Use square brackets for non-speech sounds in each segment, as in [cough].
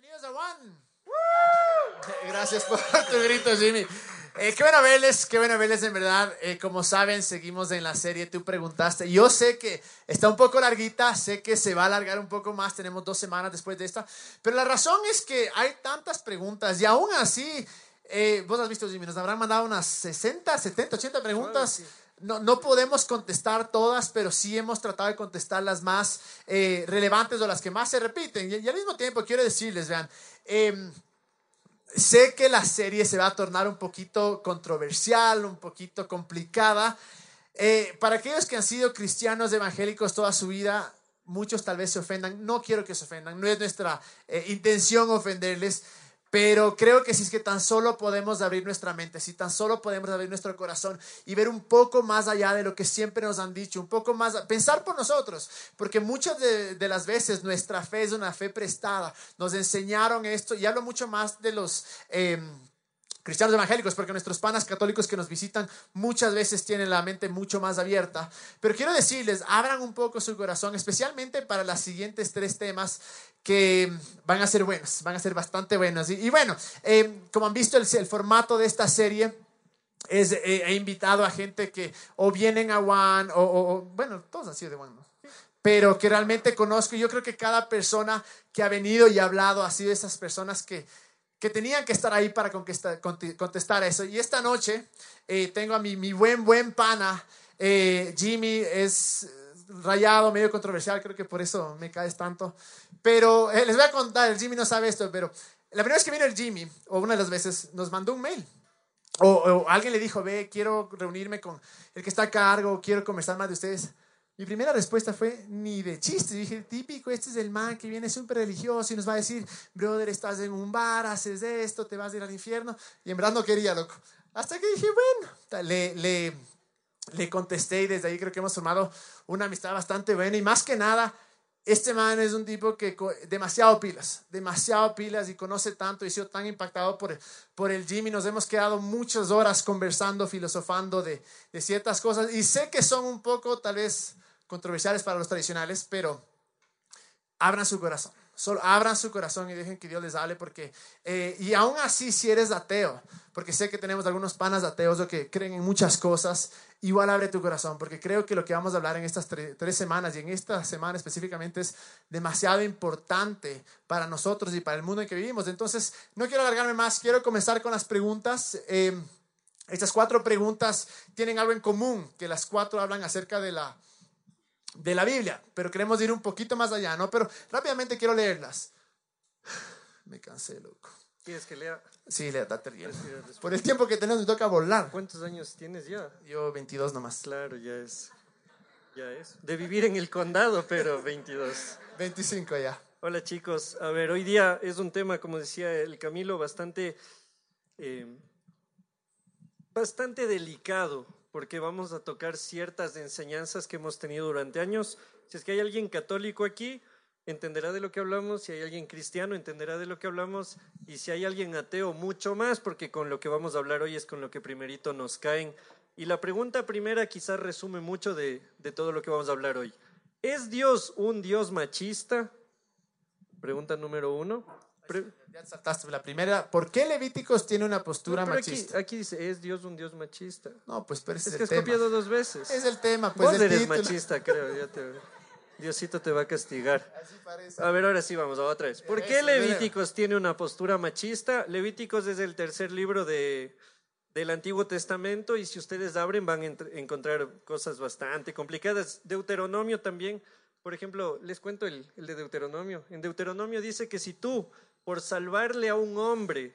Bienvenidos a One. [laughs] Gracias por [laughs] tu grito, Jimmy. Eh, qué bueno verles, qué bueno verles en verdad. Eh, como saben, seguimos en la serie. Tú preguntaste. Yo sé que está un poco larguita, sé que se va a alargar un poco más. Tenemos dos semanas después de esta. Pero la razón es que hay tantas preguntas y aún así, eh, vos has visto, Jimmy, nos habrán mandado unas 60, 70, 80 preguntas. No, no, podemos contestar todas, pero sí hemos tratado de contestar las más eh, relevantes o las que más se repiten. Y, al mismo tiempo quiero decirles, vean, eh, sé que la serie se va a tornar un poquito controversial, un poquito complicada. Eh, para aquellos que han sido cristianos evangélicos toda su vida, muchos tal vez se ofendan. No quiero que se ofendan, no es nuestra eh, intención ofenderles. Pero creo que si es que tan solo podemos abrir nuestra mente, si tan solo podemos abrir nuestro corazón y ver un poco más allá de lo que siempre nos han dicho, un poco más, pensar por nosotros, porque muchas de, las veces nuestra fe es una fe prestada. Nos enseñaron esto y hablo mucho más de los... Eh, cristianos evangélicos, porque nuestros panas católicos que nos visitan muchas veces tienen la mente mucho más abierta. Pero quiero decirles, abran un poco su corazón, especialmente para los siguientes tres temas que van a ser buenos, van a ser bastante buenos. Y, y bueno, eh, como han visto el, formato de esta serie, es, eh, he invitado a gente que o vienen a One, o, o, bueno, todos han sido de One, ¿no? pero que realmente conozco. Yo creo que cada persona que ha venido y ha hablado ha sido esas personas que que tenían que estar ahí para contestar eso. Y esta noche eh, tengo a mi, mi, buen, buen pana, eh, Jimmy, es rayado, medio controversial, creo que por eso me caes tanto. Pero eh, les voy a contar, el Jimmy no sabe esto, pero la primera vez que vino el Jimmy, o una de las veces, nos mandó un mail. O, o alguien le dijo, ve, quiero reunirme con el que está a cargo, quiero conversar más de ustedes. Mi primera respuesta fue ni de chiste. Dije, típico, este es el man que viene súper religioso y nos va a decir, brother, estás en un bar, haces esto, te vas a ir al infierno. Y en verdad no quería, loco. Hasta que dije, bueno, le, le, le contesté y desde ahí creo que hemos formado una amistad bastante buena. Y más que nada, este man es un tipo que demasiado pilas, demasiado pilas y conoce tanto y ha sido tan impactado por, por el Jimmy. Nos hemos quedado muchas horas conversando, filosofando de, de ciertas cosas y sé que son un poco tal vez controversiales para los tradicionales, pero abran su corazón. Solo abran su corazón y dejen que Dios les hable porque, eh, y aún así si eres ateo, porque sé que tenemos algunos panas ateos o que creen en muchas cosas, igual abre tu corazón, porque creo que lo que vamos a hablar en estas tres, tres semanas y en esta semana específicamente es demasiado importante para nosotros y para el mundo en que vivimos. Entonces, no quiero alargarme más, quiero comenzar con las preguntas. Eh, estas cuatro preguntas tienen algo en común, que las cuatro hablan acerca de la de la Biblia, pero queremos ir un poquito más allá, ¿no? Pero rápidamente quiero leerlas. [sighs] Me cansé, loco. ¿Quieres que lea? Sí, lea, date bien. Por el tiempo que tenemos me toca volar. ¿Cuántos años tienes ya? Yo 22 nomás. Claro, ya es. Ya es. De vivir en el condado, pero [laughs] 22. 25 ya. Hola chicos. A ver, hoy día es un tema, como decía el Camilo, bastante, eh, bastante delicado porque vamos a tocar ciertas enseñanzas que hemos tenido durante años. Si es que hay alguien católico aquí, entenderá de lo que hablamos, si hay alguien cristiano, entenderá de lo que hablamos, y si hay alguien ateo, mucho más, porque con lo que vamos a hablar hoy es con lo que primerito nos caen. Y la pregunta primera quizás resume mucho de, de todo lo que vamos a hablar hoy. ¿Es Dios un Dios machista? Pregunta número uno. Ya saltaste la primera. ¿Por qué Levíticos tiene una postura no, machista? Aquí, aquí, dice, ¿es Dios un Dios machista? No, pues pero ese es, es que el has tema. copiado dos veces. Es el tema, pues. Vos el eres título. machista, creo. Ya te... Diosito te va a castigar. Así parece. A ver, ahora sí vamos a otra vez. ¿Por qué Levíticos tiene una postura machista? Levíticos es el tercer libro de, del Antiguo Testamento y si ustedes abren van a encontrar cosas bastante complicadas. Deuteronomio también, por ejemplo, les cuento el, el de Deuteronomio. En Deuteronomio dice que si tú, por salvarle a un hombre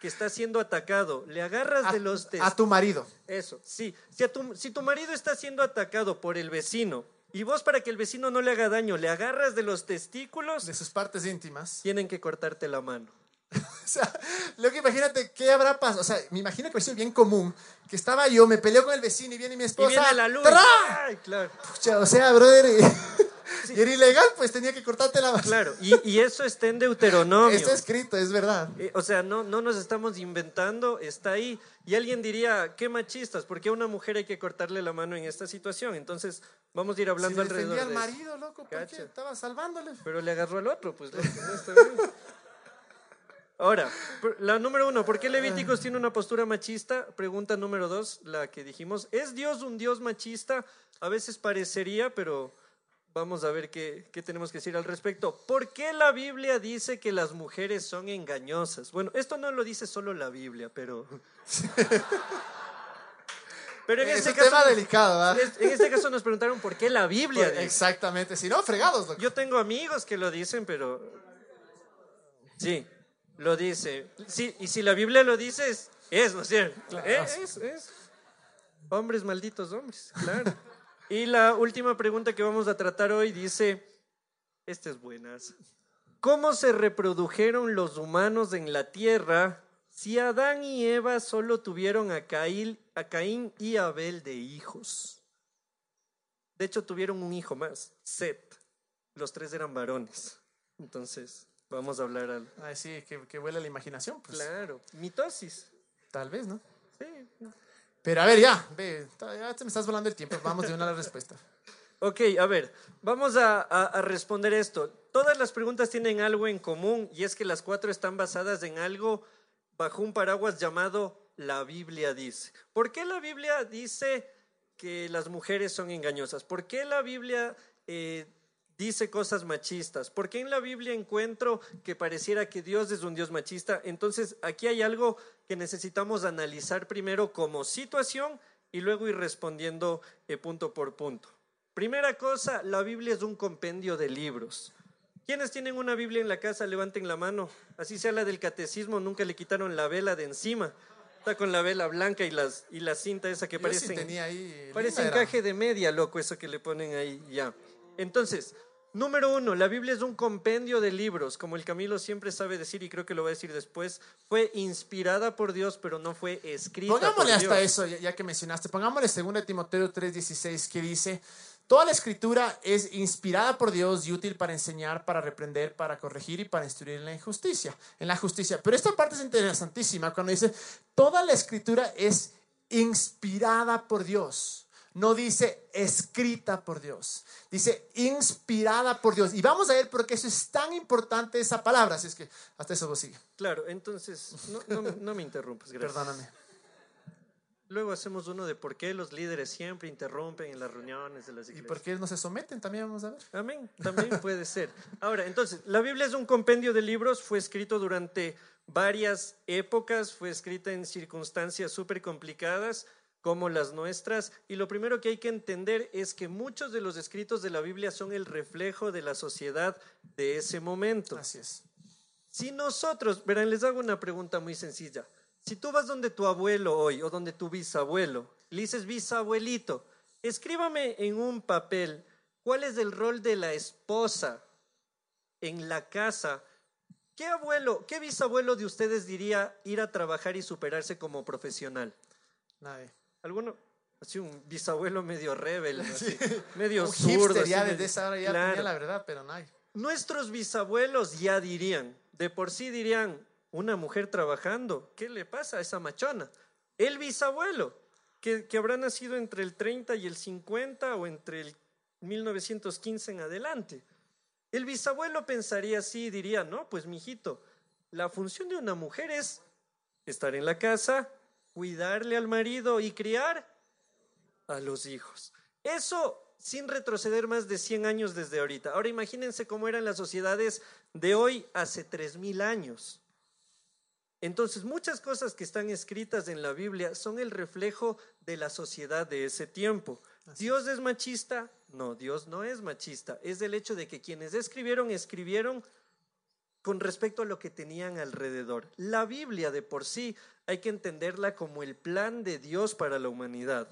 que está siendo atacado, le agarras A, de los a tu marido. Eso, sí. Si, a tu, si tu marido está siendo atacado por el vecino y vos para que el vecino no le haga daño, le agarras de los testículos, De sus partes íntimas. tienen que cortarte la mano. [laughs] O sea, lo que imagínate, ¿qué habrá pasado? O sea, me imagino que es bien común. Que estaba yo, me peleo con el vecino y viene mi Y esposa. viene la luz. ¡tra! Ay, claro. Pucha, o sea, brother, [laughs] y era ilegal, pues tenía que cortarte la mano. Claro, y, y eso está en Deuteronomio. Está escrito, es verdad. Eh, o sea, no, no nos estamos inventando, está ahí. Y alguien diría, qué machistas, ¿por qué a una mujer hay que cortarle la mano en esta situación? Entonces, vamos a ir Si hablando defendía alrededor al de marido, loco, ¿por qué? Estaba salvándole. Pero le agarró al otro, pues loco, no está bien. [laughs] Ahora, la número uno, ¿por qué Levíticos tiene una postura machista? Pregunta número dos, la que dijimos. ¿Es Dios un Dios machista? A veces parecería, pero vamos a ver qué, qué tenemos que decir al respecto. ¿Por qué la Biblia dice que las mujeres son engañosas? Bueno, esto no lo dice solo la Biblia, pero... [laughs] Pero en Es este un caso, tema delicado, ¿verdad? es- en este caso nos preguntaron por qué la Biblia dice. Exactamente, si no, fregados. Yo tengo amigos que lo dicen, pero sí, lo dice. Sí, y si la Biblia lo dice, es, es, ¿no es cierto? Es, es, es. Hombres malditos hombres, claro. Y la última pregunta que vamos a tratar hoy dice, esta es buenas. ¿Cómo se reprodujeron los humanos en la tierra si Adán y Eva solo tuvieron a Caín, a Caín y Abel de hijos? De hecho, tuvieron un hijo más, Set. Los tres eran varones. Entonces, vamos a hablar al... Ay, sí, que, que huele la imaginación, pues. Claro, mitosis. Tal vez, ¿no? Sí. Pero a ver, ya, ve, ya te me estás volando el tiempo. Vamos de una a la respuesta. [laughs] Ok, a ver, vamos a, a- responder esto. Todas las preguntas tienen algo en común y es que las cuatro están basadas en algo bajo un paraguas llamado la Biblia dice. ¿Por qué la Biblia dice que las mujeres son engañosas? ¿Por qué la Biblia eh, dice cosas machistas? ¿Por qué en la Biblia encuentro que pareciera que Dios es un Dios machista? Entonces, aquí hay algo que necesitamos analizar primero como situación y luego ir respondiendo eh, punto por punto. Primera cosa, la Biblia es un compendio de libros. ¿Quiénes tienen una Biblia en la casa? Levanten la mano. Así sea la del catecismo, nunca le quitaron la vela de encima. Está con la vela blanca y, las, y la cinta esa que Yo parece, sí tenía ahí. parece encaje de media, loco, eso que le ponen ahí ya. Entonces, número uno, la Biblia es un compendio de libros, como el Camilo siempre sabe decir y creo que lo va a decir después. Fue inspirada por Dios, pero no fue escrita Pongámosle por hasta Dios. eso, ya, ya que mencionaste. Pongámosle 2 Timoteo 3:16 que dice, toda la escritura es inspirada por Dios y útil para enseñar, para reprender, para corregir y para instruir en la injusticia, en la justicia. Pero esta parte es interesantísima cuando dice, toda la escritura es inspirada por Dios. No dice escrita por Dios, dice inspirada por Dios. Y vamos a ver por qué eso es tan importante esa palabra. Así es que hasta eso vos sigue. Claro, entonces, no, no me- no me interrumpas, gracias. Perdóname. Luego hacemos uno de por qué los líderes siempre interrumpen en las reuniones de las ¿Y iglesias. por qué no se someten? También vamos a ver. Amén, también puede ser. Ahora, entonces, la Biblia es un compendio de libros, fue escrito durante varias épocas, fue escrita en circunstancias súper complicadas como las nuestras, y lo primero que hay que entender es que muchos de los escritos de la Biblia son el reflejo de la sociedad de ese momento. Así es. Si nosotros, verán, les hago una pregunta muy sencilla. Si tú vas donde tu abuelo hoy o donde tu bisabuelo, le dices bisabuelito, escríbame en un papel cuál es el rol de la esposa en la casa. ¿Qué abuelo, qué bisabuelo de ustedes diría ir a trabajar y superarse como profesional? Nadie. ¿Alguno? Así un bisabuelo medio rebelde, así, medio Un zurdo. hipster ya desde esa hora ya Claro. tenía la verdad, pero nadie. Nuestros bisabuelos ya dirían, de por sí dirían, una mujer trabajando, ¿qué le pasa a esa machona? El bisabuelo, que, que habrá nacido entre el 30 y el 50 o entre el 1915 en adelante. El bisabuelo pensaría así y diría, no, pues mijito, la función de una mujer es estar en la casa, cuidarle al marido y criar a los hijos. Eso sin retroceder más de 100 años desde ahorita. Ahora imagínense cómo eran las sociedades de hoy hace 3000 años. Entonces, muchas cosas que están escritas en la Biblia son el reflejo de la sociedad de ese tiempo. ¿Dios es machista? No, Dios no es machista. Es el hecho de que quienes escribieron, escribieron con respecto a lo que tenían alrededor. La Biblia de por sí hay que entenderla como el plan de Dios para la humanidad.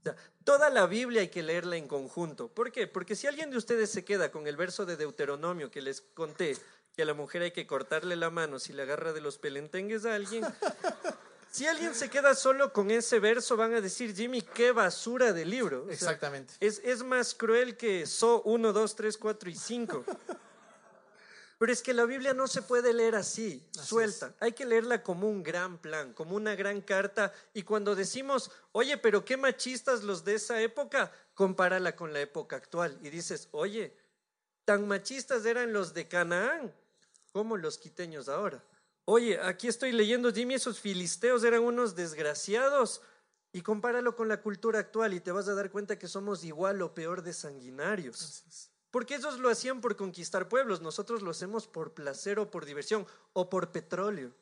O sea, toda la Biblia hay que leerla en conjunto. ¿Por qué? Porque si alguien de ustedes se queda con el verso de Deuteronomio que les conté, que a la mujer hay que cortarle la mano si le agarra de los pelentengues a alguien, [laughs] si alguien se queda solo con ese verso, van a decir, Jimmy, qué basura de libro. O sea, Exactamente. es, es más cruel que So 1, 2, 3, 4 y 5. Pero es que la Biblia no se puede leer así, suelta. Hay que leerla como un gran plan, como una gran carta. Y cuando decimos, oye, pero qué machistas los de esa época, compárala con la época actual. Y dices, oye, tan machistas eran los de Canaán como los quiteños ahora. Oye, aquí estoy leyendo, Jimmy, esos filisteos eran unos desgraciados. Y compáralo con la cultura actual y te vas a dar cuenta que somos igual o peor de sanguinarios. Porque ellos lo hacían por conquistar pueblos, nosotros lo hacemos por placer o por diversión o por petróleo.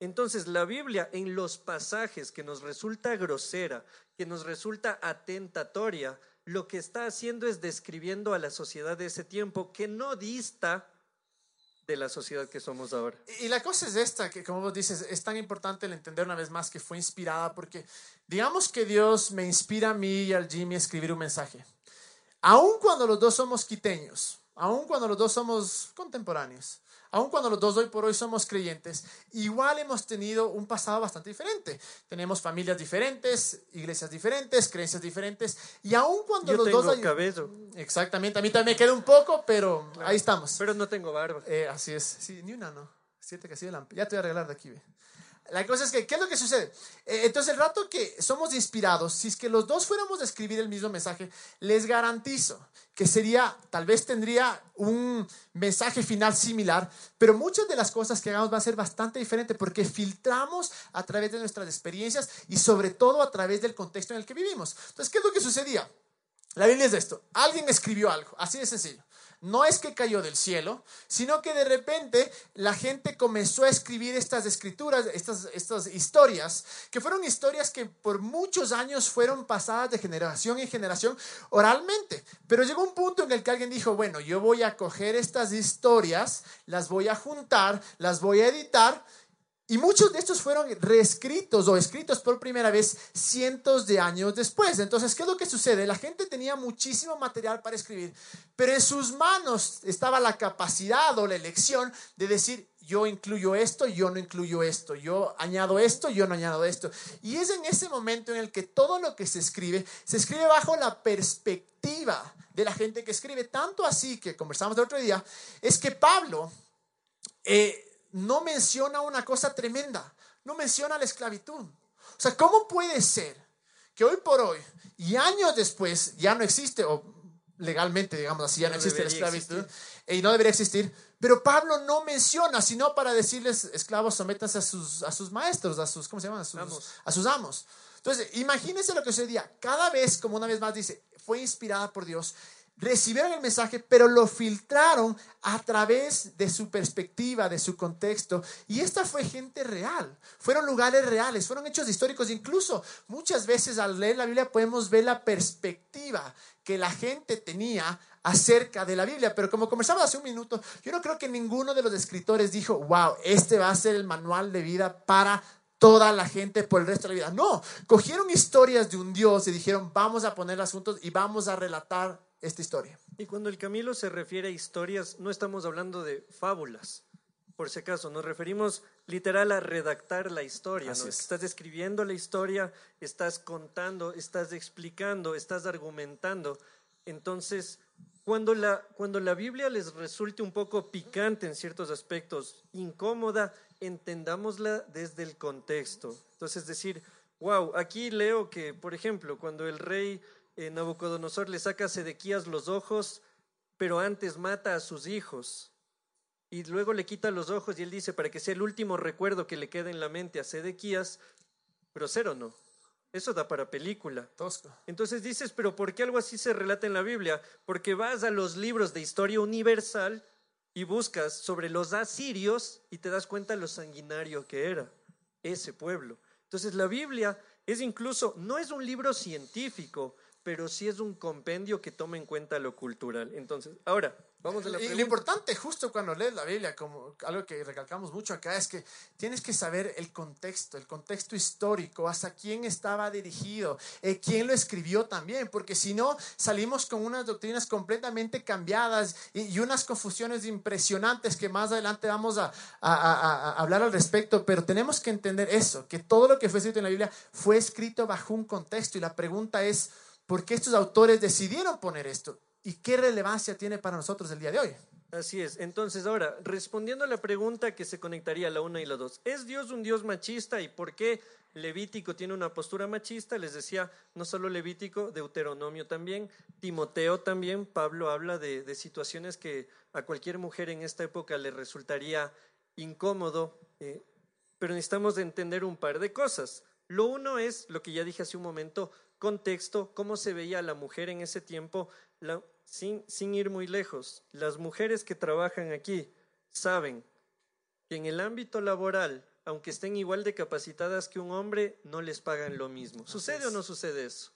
Entonces la Biblia en los pasajes que nos resulta grosera, que nos resulta atentatoria, lo que está haciendo es describiendo a la sociedad de ese tiempo que no dista de la sociedad que somos ahora. Y la cosa es esta, que como vos dices, es tan importante el entender una vez más que fue inspirada, porque digamos que Dios me inspira a mí y al Jimmy a escribir un mensaje. Aun cuando los dos somos quiteños, aun cuando los dos somos contemporáneos, aun cuando los dos hoy por hoy somos creyentes, igual hemos tenido un pasado bastante diferente. Tenemos familias diferentes, iglesias diferentes, creencias diferentes, y aun cuando Yo los tengo dos... cabello, Exactamente, a mí también me queda un poco, pero ahí estamos. pero no tengo barba. Eh, así es, sí, ni una no. Siete que así de la... Ya te voy a arreglar de aquí, ve. La cosa es que, ¿qué es lo que sucede? Eh, entonces, el rato que somos inspirados, si es que los dos fuéramos a escribir el mismo mensaje, les garantizo que sería, tal vez tendría un mensaje final similar, pero muchas de las cosas que hagamos va a ser bastante diferente porque filtramos a través de nuestras experiencias y sobre todo a través del contexto en el que vivimos. Entonces, ¿qué es lo que sucedía? La Biblia es esto. Alguien escribió algo, así de sencillo. No es que cayó del cielo, sino que de repente la gente comenzó a escribir estas escrituras, estas, estas historias, que fueron historias que por muchos años fueron pasadas de generación en generación oralmente. Pero llegó un punto en el que alguien dijo, bueno, yo voy a coger estas historias, las voy a juntar, las voy a editar y muchos de estos fueron reescritos o escritos por primera vez cientos de años después. Entonces, ¿qué es lo que sucede? La gente tenía muchísimo material para escribir, pero en sus manos estaba la capacidad o la elección de decir, yo incluyo esto, yo no incluyo esto, yo añado esto, yo no añado esto. Y es en ese momento en el que todo lo que se escribe, se escribe bajo la perspectiva de la gente que escribe. Tanto así que conversamos el otro día, es que Pablo... Eh, no menciona una cosa tremenda, no menciona la esclavitud. O sea, ¿cómo puede ser que hoy por hoy y años después ya no existe, o legalmente, digamos así, ya no, No existe la esclavitud y no debería existir, pero Pablo no menciona, sino para decirles, esclavos, sométanse a sus, a sus maestros, a sus, ¿cómo se llaman? A sus Amos. A sus amos. Entonces, imagínense lo que sucedía. Cada vez, como una vez más dice, fue inspirada por Dios recibieron el mensaje, pero lo filtraron a través de su perspectiva, de su contexto. Y esta fue gente real, fueron lugares reales, fueron hechos históricos. Incluso muchas veces al leer la Biblia podemos ver la perspectiva que la gente tenía acerca de la Biblia. Pero como conversamos hace un minuto, yo no creo que ninguno de los escritores dijo, wow, este va a ser el manual de vida para toda la gente por el resto de la vida. No, cogieron historias de un Dios y dijeron, vamos a ponerlas juntos y vamos a relatar esta historia. Y cuando el Camilo se refiere a historias, no estamos hablando de fábulas. Por si acaso, nos referimos literal a redactar la historia. ¿no? es. Estás escribiendo la historia, estás contando, estás explicando, estás argumentando. Entonces, cuando la, cuando la Biblia les resulte un poco picante en ciertos aspectos, incómoda, entendámosla desde el contexto. Entonces, es decir, wow, aquí leo que, por ejemplo, cuando el rey eh, Nabucodonosor le saca a Sedequías los ojos, pero antes mata a sus hijos. Y luego le quita los ojos y él dice, para que sea el último recuerdo que le quede en la mente a Sedequías, grosero no. Eso da para película. Tosco. Entonces dices, pero ¿por qué algo así se relata en la Biblia? Porque vas a los libros de historia universal y buscas sobre los asirios y te das cuenta lo sanguinario que era ese pueblo. Entonces la Biblia es incluso, no es un libro científico, pero sí es un compendio que toma en cuenta lo cultural. Entonces, ahora, vamos a la Y lo pregunta. importante justo cuando lees la Biblia, como algo que recalcamos mucho acá, es que tienes que saber el contexto, el contexto histórico, hasta quién estaba dirigido, eh, quién lo escribió también, porque si no salimos con unas doctrinas completamente cambiadas y, y unas confusiones impresionantes que más adelante vamos a, a- a- a hablar al respecto, pero tenemos que entender eso, que todo lo que fue escrito en la Biblia fue escrito bajo un contexto y la pregunta es, ¿por qué estos autores decidieron poner esto? ¿Y qué relevancia tiene para nosotros el día de hoy? Así es. Entonces, ahora, respondiendo a la pregunta que se conectaría la una y la dos, ¿es Dios un Dios machista y por qué Levítico tiene una postura machista? Les decía, no solo Levítico, Deuteronomio también, Timoteo también, Pablo habla de, de situaciones que a cualquier mujer en esta época le resultaría incómodo, eh, pero necesitamos entender un par de cosas. Lo uno es lo que ya dije hace un momento, contexto, cómo se veía la mujer en ese tiempo, sin, sin ir muy lejos. Las mujeres que trabajan aquí saben que en el ámbito laboral, aunque estén igual de capacitadas que un hombre, no les pagan lo mismo. ¿Sucede o no sucede eso?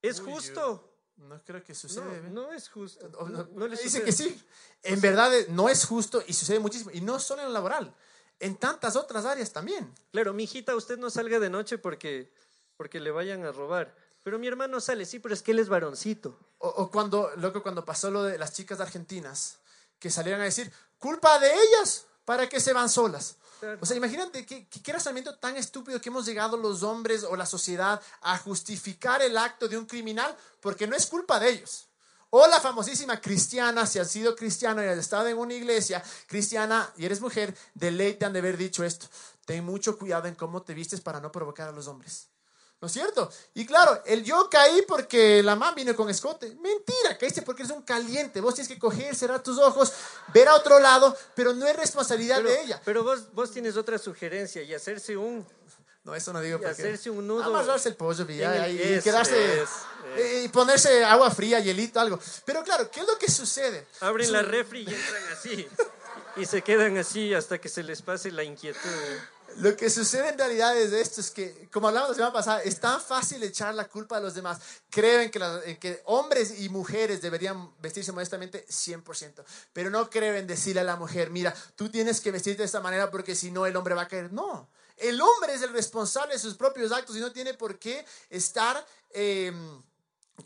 ¿Es justo? No creo que sucede. No, no es justo. dice que sí. En verdad eh, no es justo y sucede muchísimo. Y no solo en lo laboral, en tantas otras áreas también. Claro, mi hijita, usted no salga de noche porque, porque le vayan a robar. Pero mi hermano sale, sí, pero es que él es varoncito. O, cuando, loco, cuando pasó lo de las chicas argentinas, que salieron a decir, culpa de ellas, ¿para qué se van solas? O sea, imagínate qué, qué razonamiento tan estúpido que hemos llegado los hombres o la sociedad a justificar el acto de un criminal porque no es culpa de ellos. O la famosísima cristiana, si has sido cristiano y has estado en una iglesia cristiana y eres mujer, de ley te han de haber dicho esto. Ten mucho cuidado en cómo te vistes para no provocar a los hombres. ¿No es cierto? Y claro, el yo caí porque la mamá vino con escote. Mentira, caíste porque eres un caliente. Vos tienes que coger, cerrar tus ojos, ver a otro lado, pero no es responsabilidad de ella. Pero vos, vos tienes otra sugerencia y hacerse un... No, eso no digo y hacerse un nudo. Amarrarse el pollo y, y quedarse... Y ponerse agua fría, hielito, algo. Pero claro, ¿qué es lo que sucede? Abren la refri y entran así. y se quedan así hasta que se les pase la inquietud. Lo que sucede en realidad es esto, es que, como hablamos la semana pasada, es tan fácil echar la culpa a los demás. Creen que, que hombres y mujeres deberían vestirse modestamente 100%, pero no creen decirle a la mujer, mira, tú tienes que vestirte de esta manera porque si no el hombre va a caer. No, el hombre es el responsable de sus propios actos y no tiene por qué estar... Eh,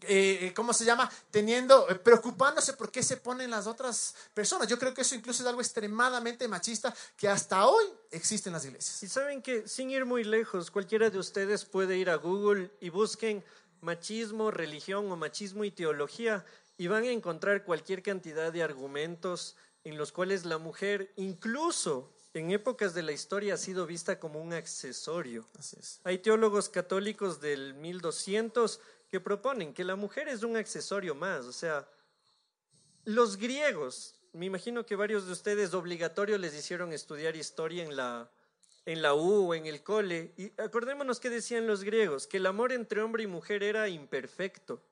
eh, ¿cómo se llama? Teniendo, eh, preocupándose por qué se ponen las otras personas. Yo creo que eso incluso es algo extremadamente machista que hasta hoy existe en las iglesias. Y saben que sin ir muy lejos, cualquiera de ustedes puede ir a Google y busquen machismo, religión o machismo y teología y van a encontrar cualquier cantidad de argumentos en los cuales la mujer, incluso en épocas de la historia, ha sido vista como un accesorio. Hay teólogos católicos del 1200 que proponen que la mujer es un accesorio más. O sea, los griegos, me imagino que varios de ustedes obligatorio les hicieron estudiar historia en la, en la U en el cole. Y acordémonos que decían los griegos, que el amor entre hombre y mujer era imperfecto.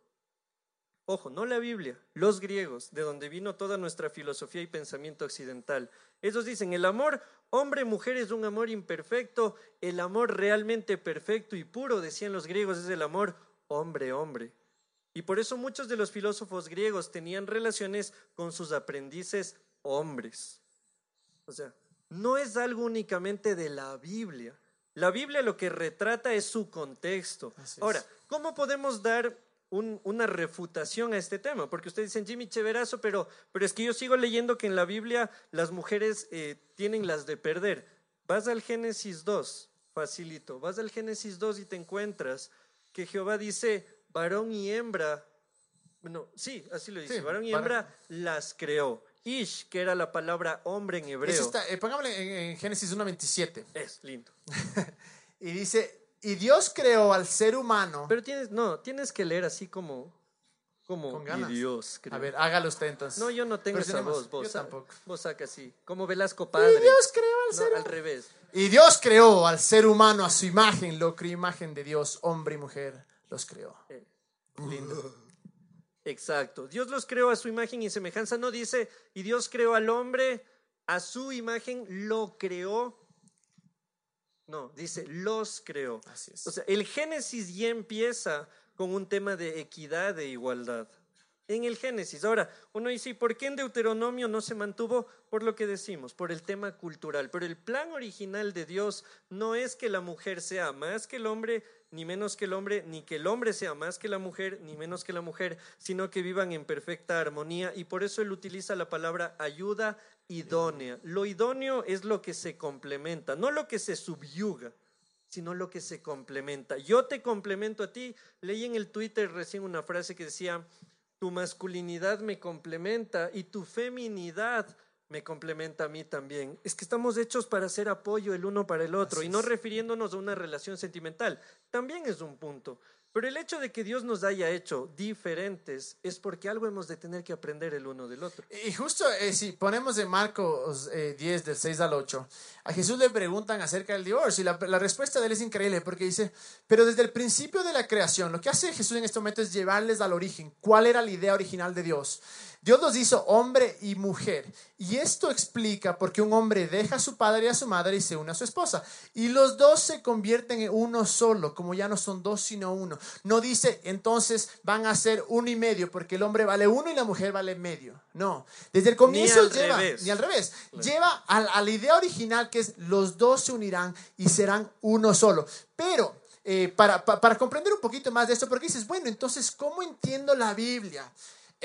Ojo, no la Biblia, los griegos, de donde vino toda nuestra filosofía y pensamiento occidental. Ellos dicen, el amor hombre-mujer es un amor imperfecto, el amor realmente perfecto y puro, decían los griegos, es el amor hombre, hombre. Y por eso muchos de los filósofos griegos tenían relaciones con sus aprendices hombres. O sea, no es algo únicamente de la Biblia. La Biblia lo que retrata es su contexto. Ahora, ¿cómo podemos dar una refutación a este tema? Porque ustedes dicen, Jimmy Cheverazo, pero, pero es que yo sigo leyendo que en la Biblia las mujeres eh, tienen las de perder. Vas al Génesis 2, facilito, vas al Génesis 2 y te encuentras que Jehová dice, varón y hembra, bueno, sí, así lo dice, varón y hembra las creó. Ish, que era la palabra hombre en hebreo. Está, eh, pongámosle en, Génesis 1.27. Es lindo. [laughs] y dice, y Dios creó al ser humano. Pero tienes, no, tienes que leer así como, como y Dios A ver, hágalo usted entonces. No, yo no tengo esa voz, vos. Yo tampoco. Vos saca así, como Velasco Padre. Y Dios creó al revés. Y Dios creó al ser humano a su imagen, lo creó imagen de Dios, hombre y mujer, los creó. Eh, lindo. Exacto. Dios los creó a su imagen y semejanza. No dice, y Dios creó al hombre a su imagen, lo creó. No, dice, los creó. Así es. O sea, el Génesis ya empieza con un tema de equidad e igualdad en el Génesis. Ahora, uno dice, ¿y por qué en Deuteronomio no se mantuvo? Por lo que decimos, por el tema cultural. Pero el plan original de Dios no es que la mujer sea más que el hombre, ni menos que el hombre, ni que el hombre sea más que la mujer, ni menos que la mujer, sino que vivan en perfecta armonía. Y por eso él utiliza la palabra ayuda idónea. Lo idóneo es lo que se complementa, no lo que se subyuga sino lo que se complementa. Yo te complemento a ti. Leí en el Twitter recién una frase que decía, tu masculinidad me complementa y tu feminidad me complementa a mí también. Es que estamos hechos para hacer apoyo el uno para el otro y no refiriéndonos a una relación sentimental. También es un punto. Pero el hecho de que Dios nos haya hecho diferentes es porque algo hemos de tener que aprender el uno del otro. Y justo eh, si ponemos en Marcos eh, 10, del 6 al 8, a Jesús le preguntan acerca del divorcio y la, la, respuesta de él es increíble porque dice, pero desde el principio de la creación, lo que hace Jesús en este momento es llevarles al origen, cuál era la idea original de Dios. Dios los hizo hombre y mujer. Y esto explica por qué un hombre deja a su padre y a su madre y se une a su esposa. Y los dos se convierten en uno solo, como ya no son dos sino uno. No dice entonces van a ser uno y medio, porque el hombre vale uno y la mujer vale medio. No. Desde el comienzo Ni al lleva, revés. ni al revés, lleva a, a la idea original que es los dos se unirán y serán uno solo. Pero eh, para, pa- para comprender un poquito más de esto, porque dices, bueno, entonces, ¿cómo entiendo la Biblia?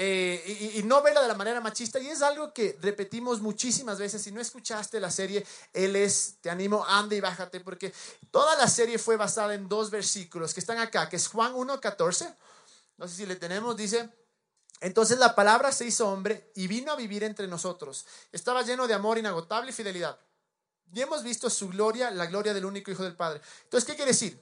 Eh, y, y no verla de la manera machista, y es algo que repetimos muchísimas veces. Si no escuchaste la serie, él es, te animo, anda y bájate, porque toda la serie fue basada en dos versículos que están acá, que es Juan 1.14. No sé si le tenemos, dice. Entonces la palabra se hizo hombre y vino a vivir entre nosotros. Estaba lleno de amor inagotable y fidelidad. Y hemos visto su gloria, la gloria del único Hijo del Padre. Entonces, ¿qué quiere decir?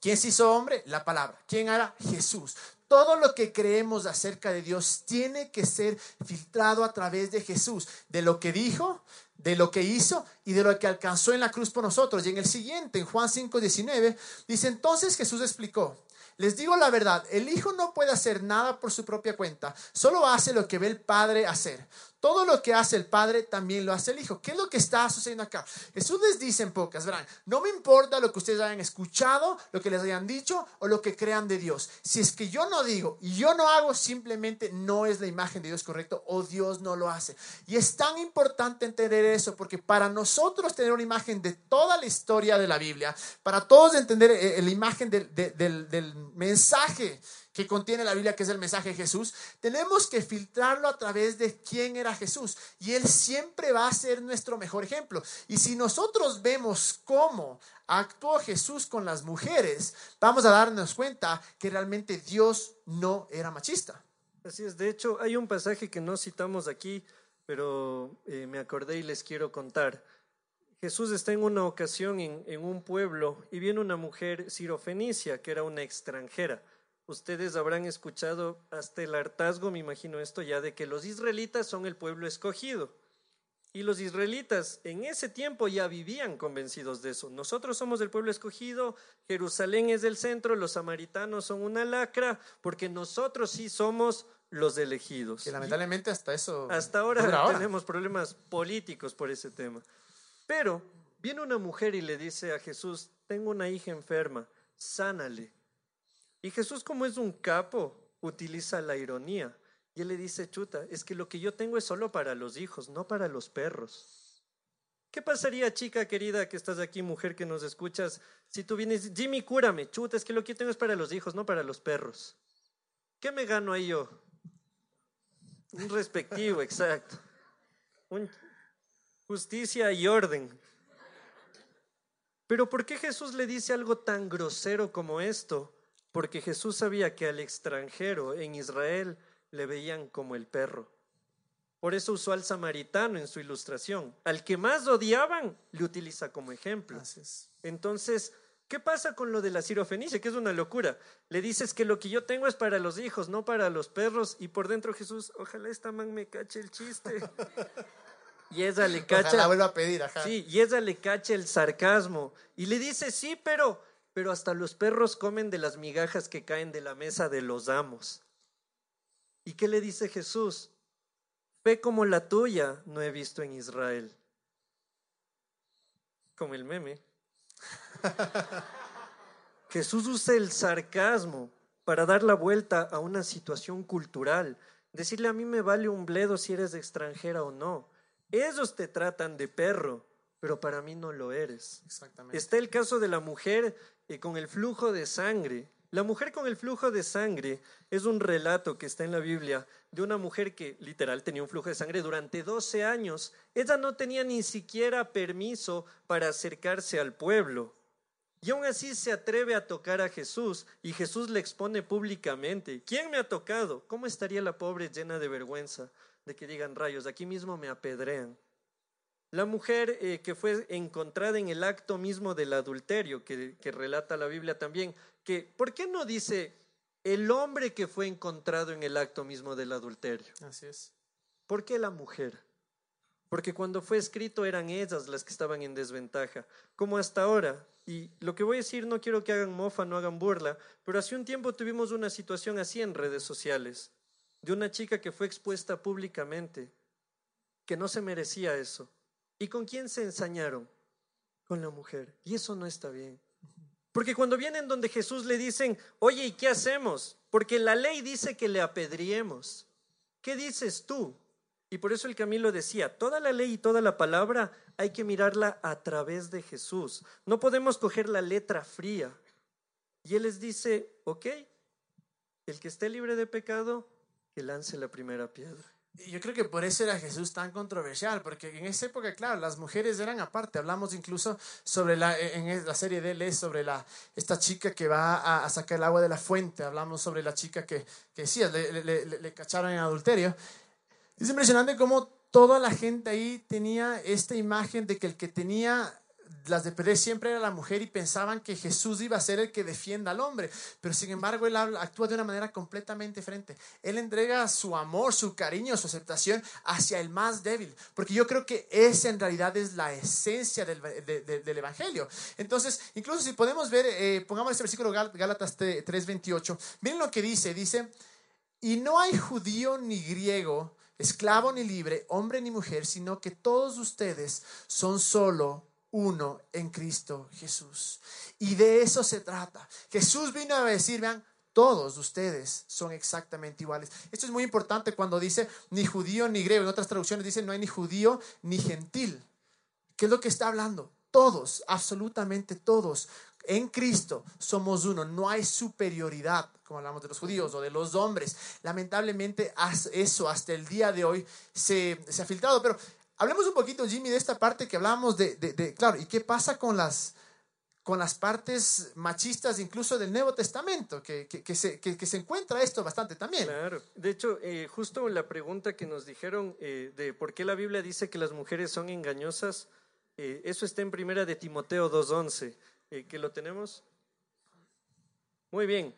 ¿Quién se hizo hombre? La palabra. ¿Quién era? Jesús. Todo lo que creemos acerca de Dios tiene que ser filtrado a través de Jesús, de lo que dijo, de lo que hizo y de lo que alcanzó en la cruz por nosotros. Y en el siguiente, en Juan 5, 19, dice, entonces Jesús explicó, les digo la verdad, el Hijo no puede hacer nada por su propia cuenta, solo hace lo que ve el Padre hacer. Todo lo que hace el Padre también lo hace el Hijo. ¿Qué es lo que está sucediendo acá? Jesús les dice en pocas, verán, no me importa lo que ustedes hayan escuchado, lo que les hayan dicho o lo que crean de Dios. Si es que yo no digo y yo no hago, simplemente no es la imagen de Dios correcto o Dios no lo hace. Y es tan importante entender eso porque para nosotros tener una imagen de toda la historia de la Biblia, para todos entender eh, la imagen del mensaje que contiene la Biblia, que es el mensaje de Jesús, tenemos que filtrarlo a través de quién era Jesús. Y Él siempre va a ser nuestro mejor ejemplo. Y si nosotros vemos cómo actuó Jesús con las mujeres, vamos a darnos cuenta que realmente Dios no era machista. Así es, de hecho, hay un pasaje que no citamos aquí, pero eh, me acordé y les quiero contar. Jesús está en una ocasión en, en un pueblo y viene una mujer sirofenicia, que era una extranjera. Ustedes habrán escuchado hasta el hartazgo, me imagino esto ya, de que los israelitas son el pueblo escogido. Y los israelitas en ese tiempo ya vivían convencidos de eso. Nosotros somos el pueblo escogido, Jerusalén es el centro, los samaritanos son una lacra, porque nosotros sí somos los elegidos. Que lamentablemente hasta eso. Hasta ahora tenemos problemas políticos por ese tema. Pero viene una mujer y le dice a Jesús, tengo una hija enferma, sánale. Y Jesús, como es un capo, utiliza la ironía. Y él le dice, chuta, es que lo que yo tengo es solo para los hijos, no para los perros. ¿Qué pasaría, chica querida que estás aquí, mujer que nos escuchas, si tú vienes, Jimmy, cúrame, chuta, es que lo que yo tengo es para los hijos, no para los perros? ¿Qué me gano ahí yo? Un respectivo, exacto. Un justicia y orden. Pero ¿por qué Jesús le dice algo tan grosero como esto? Porque Jesús sabía que al extranjero en Israel le veían como el perro. Por eso usó al samaritano en su ilustración. Al que más odiaban, le utiliza como ejemplo. Entonces, ¿qué pasa con lo de la sirofenicia? Que es una locura. Le dices que lo que yo tengo es para los hijos, no para los perros. Y por dentro Jesús, ojalá esta man me cache el chiste. [laughs] Y ella le Ojalá cacha. vuelva a pedir, ajá. Sí, y ella le cacha el sarcasmo. Y le dice, sí, pero, pero hasta los perros comen de las migajas que caen de la mesa de los amos. ¿Y qué le dice Jesús? Fe como la tuya no he visto en Israel. Como el meme. [laughs] Jesús usa el sarcasmo para dar la vuelta a una situación cultural. Decirle a mí me vale un bledo si eres extranjera o no. Ellos te tratan de perro, pero para mí no lo eres. Exactamente. Está el caso de la mujer con el flujo de sangre. La mujer con el flujo de sangre es un relato que está en la Biblia de una mujer que literal tenía un flujo de sangre durante 12 años. Ella no tenía ni siquiera permiso para acercarse al pueblo. Y aún así se atreve a tocar a Jesús y Jesús le expone públicamente. ¿Quién me ha tocado? ¿Cómo estaría la pobre llena de vergüenza de que digan rayos? Aquí mismo me apedrean. La mujer eh, que fue encontrada en el acto mismo del adulterio, que, que relata la Biblia también, que ¿por qué no dice el hombre que fue encontrado en el acto mismo del adulterio? Así es. ¿Por qué la mujer? Porque cuando fue escrito eran ellas las que estaban en desventaja, como hasta ahora. Y lo que voy a decir no quiero que hagan mofa, no hagan burla, pero hace un tiempo tuvimos una situación así en redes sociales, de una chica que fue expuesta públicamente, que no se merecía eso. ¿Y con quién se ensañaron? Con la mujer. Y eso no está bien. Porque cuando vienen donde Jesús le dicen, oye, ¿y qué hacemos? Porque la ley dice que le apedriemos. ¿Qué dices tú? Y por eso el Camilo decía, toda la ley y toda la palabra hay que mirarla a través de Jesús. No podemos coger la letra fría. Y Él les dice, ok, el que esté libre de pecado, que lance la primera piedra. Yo creo que por eso era Jesús tan controversial, porque en esa época, claro, las mujeres eran aparte. Hablamos incluso sobre la, en la serie de él es sobre la, esta chica que va a, sacar el agua de la fuente. Hablamos sobre la chica que, que decía, le, le, le cacharon en adulterio. Es impresionante cómo toda la gente ahí tenía esta imagen de que el que tenía las de perder siempre era la mujer y pensaban que Jesús iba a ser el que defienda al hombre. Pero sin embargo, él actúa de una manera completamente diferente. Él entrega su amor, su cariño, su aceptación hacia el más débil. Porque yo creo que esa en realidad es la esencia del, del Evangelio. Entonces, incluso si podemos ver, eh, pongamos este versículo Gálatas 3:28, miren lo que dice, dice, y no hay judío ni griego esclavo ni libre, hombre ni mujer, sino que todos ustedes son solo uno en Cristo Jesús. Y de eso se trata. Jesús vino a decir, vean, todos ustedes son exactamente iguales. Esto es muy importante cuando dice ni judío ni griego. En otras traducciones dice no hay ni judío ni gentil. ¿Qué es lo que está hablando? Todos, absolutamente todos, en Cristo somos uno, no hay superioridad, como hablamos de los judíos o de los hombres. Lamentablemente eso hasta el día de hoy se, se ha filtrado, pero hablemos un poquito, Jimmy, de esta parte que hablamos de, de, claro, ¿y qué pasa con las, con las partes machistas incluso del Nuevo Testamento, que, que, se, que, se, encuentra esto bastante también. Claro, de hecho, eh, justo la pregunta que nos dijeron eh, de por qué la Biblia dice que las mujeres son engañosas, eh, eso está en primera de Timoteo 2.11. Eh, ¿Que lo tenemos? Muy bien.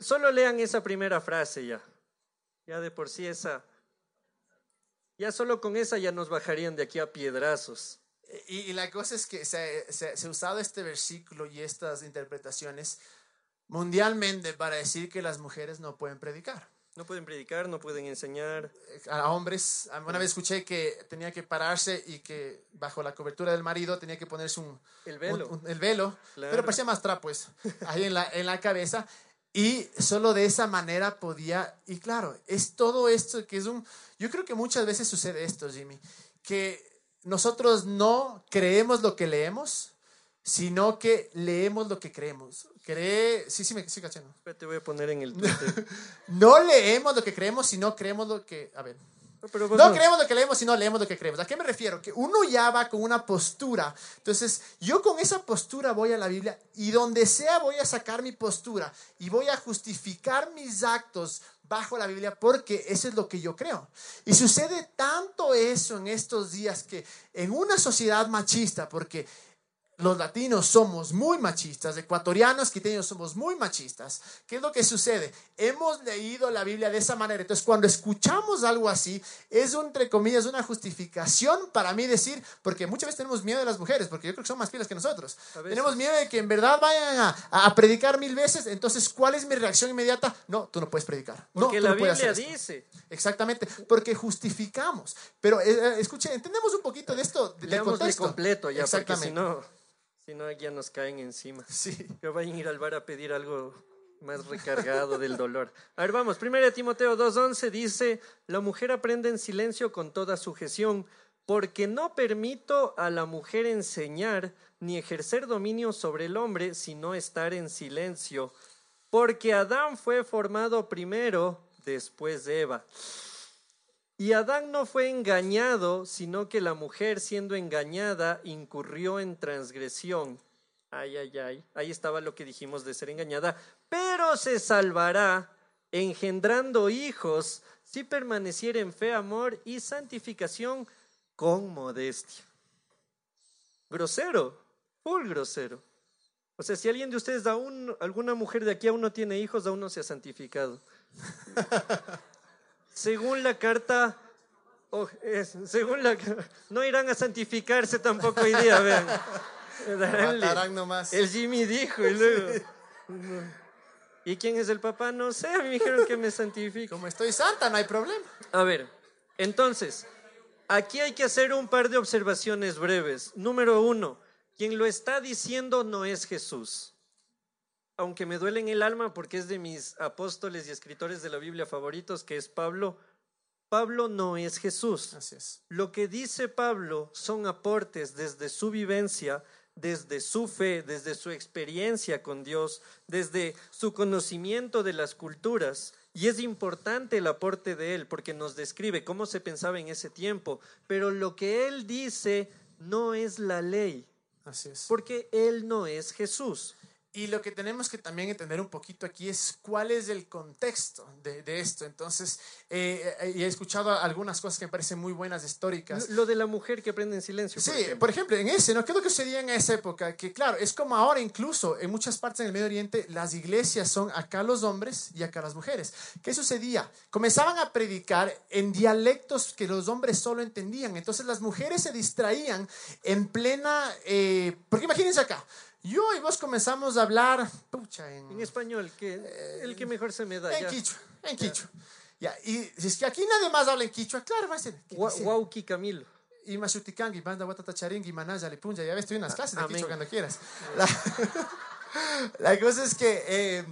Solo lean esa primera frase ya. Ya de por sí esa. Ya solo con esa ya nos bajarían de aquí a piedrazos. Y, la cosa es que se, se, ha usado este versículo y estas interpretaciones mundialmente para decir que las mujeres no pueden predicar. No pueden predicar, no pueden enseñar. A hombres, una vez escuché que tenía que pararse y que bajo la cobertura del marido tenía que ponerse un... El velo. el velo, pero parecía más trapos ahí en la, en la cabeza. Y solo de esa manera podía, y claro, es todo esto que es un, yo creo que muchas veces sucede esto, Jimmy, que nosotros no creemos lo que leemos, sino que leemos lo que creemos. Cree, sí, sí, me sí, cachando. Te voy a poner en el [laughs] no leemos lo que creemos, sino creemos lo que, a ver. No creemos lo que leemos, sino leemos lo que creemos. ¿A qué me refiero? Que uno ya va con una postura. Entonces, yo con esa postura voy a la Biblia y donde sea voy a sacar mi postura y voy a justificar mis actos bajo la Biblia porque eso es lo que yo creo. Y sucede tanto eso en estos días que en una sociedad machista, porque los latinos somos muy machistas, ecuatorianos, quiteños somos muy machistas. ¿Qué es lo que sucede? Hemos leído la Biblia de esa manera. Entonces, cuando escuchamos algo así, es, entre comillas, una justificación para mí decir, porque muchas veces tenemos miedo de las mujeres, porque yo creo que son más fieles que nosotros. Tenemos miedo de que en verdad vayan a, a, predicar mil veces. Entonces, ¿cuál es mi reacción inmediata? No, tú no puedes predicar. Porque no, la Biblia dice. Exactamente, porque justificamos. Pero eh, eh, escuche, entendemos un poquito de esto. De, contexto. completo ya, Exactamente. si no... Si no, ya nos caen encima. [laughs] Sí. Que vayan a ir al bar a pedir algo más recargado del dolor. A ver, vamos. Primero Timoteo 2.11 dice, la mujer aprende en silencio con toda sujeción, porque no permito a la mujer enseñar ni ejercer dominio sobre el hombre, sino estar en silencio. Porque Adán fue formado primero, después de Eva. Y Adán no fue engañado, sino que la mujer siendo engañada incurrió en transgresión. Ay, ay, ay. Ahí estaba lo que dijimos de ser engañada. Pero se salvará engendrando hijos si permaneciera en fe, amor y santificación con modestia. Grosero, full grosero. O sea, si alguien de ustedes, aún, alguna mujer de aquí aún no tiene hijos, aún no se ha santificado. [laughs] Según la carta, oh, es, según la, no irán a santificarse tampoco hoy día, vean. [laughs] Matarán nomás. El Jimmy dijo y luego. ¿Y quién es el papá? No sé, a mí me dijeron que me santifique. Como estoy santa, no hay problema. A ver, entonces, aquí hay que hacer un par de observaciones breves. Número uno, quien lo está diciendo no es Jesús. Aunque me duele en el alma porque es de mis apóstoles y escritores de la Biblia favoritos, que es Pablo. Pablo no es Jesús. Así es. Lo que dice Pablo son aportes desde su vivencia desde su fe, desde su experiencia con Dios, desde su conocimiento de las culturas. Y es importante el aporte de él porque nos describe cómo se pensaba en ese tiempo. Pero lo que él dice no es la ley. Así es. Porque él no es Jesús. Y lo que tenemos que también entender un poquito aquí es cuál es el contexto de, esto. Entonces, eh, eh, he escuchado algunas cosas que me parecen muy buenas, históricas. Lo de la mujer que aprende en silencio. Sí, por ejemplo, en ese, ¿no? ¿Qué es lo que sucedía en esa época? Que claro, es como ahora incluso en muchas partes del Medio Oriente, las iglesias son acá los hombres y acá las mujeres. ¿Qué sucedía? Comenzaban a predicar en dialectos que los hombres solo entendían. Entonces las mujeres se distraían en plena... Eh, porque imagínense acá, yo y vos comenzamos a hablar, pucha, en, en español, que el que mejor se me da. En quichua, en quichua. Ya. y si es que aquí nadie más habla en quichua, claro, va a ser. Wauki Camilo. Y Mashutikangi, Banda Watata Charingi, Manaya, Lipunja, ya ves, estoy en unas clases de quichua cuando quieras. La, [laughs] la, cosa es que eh,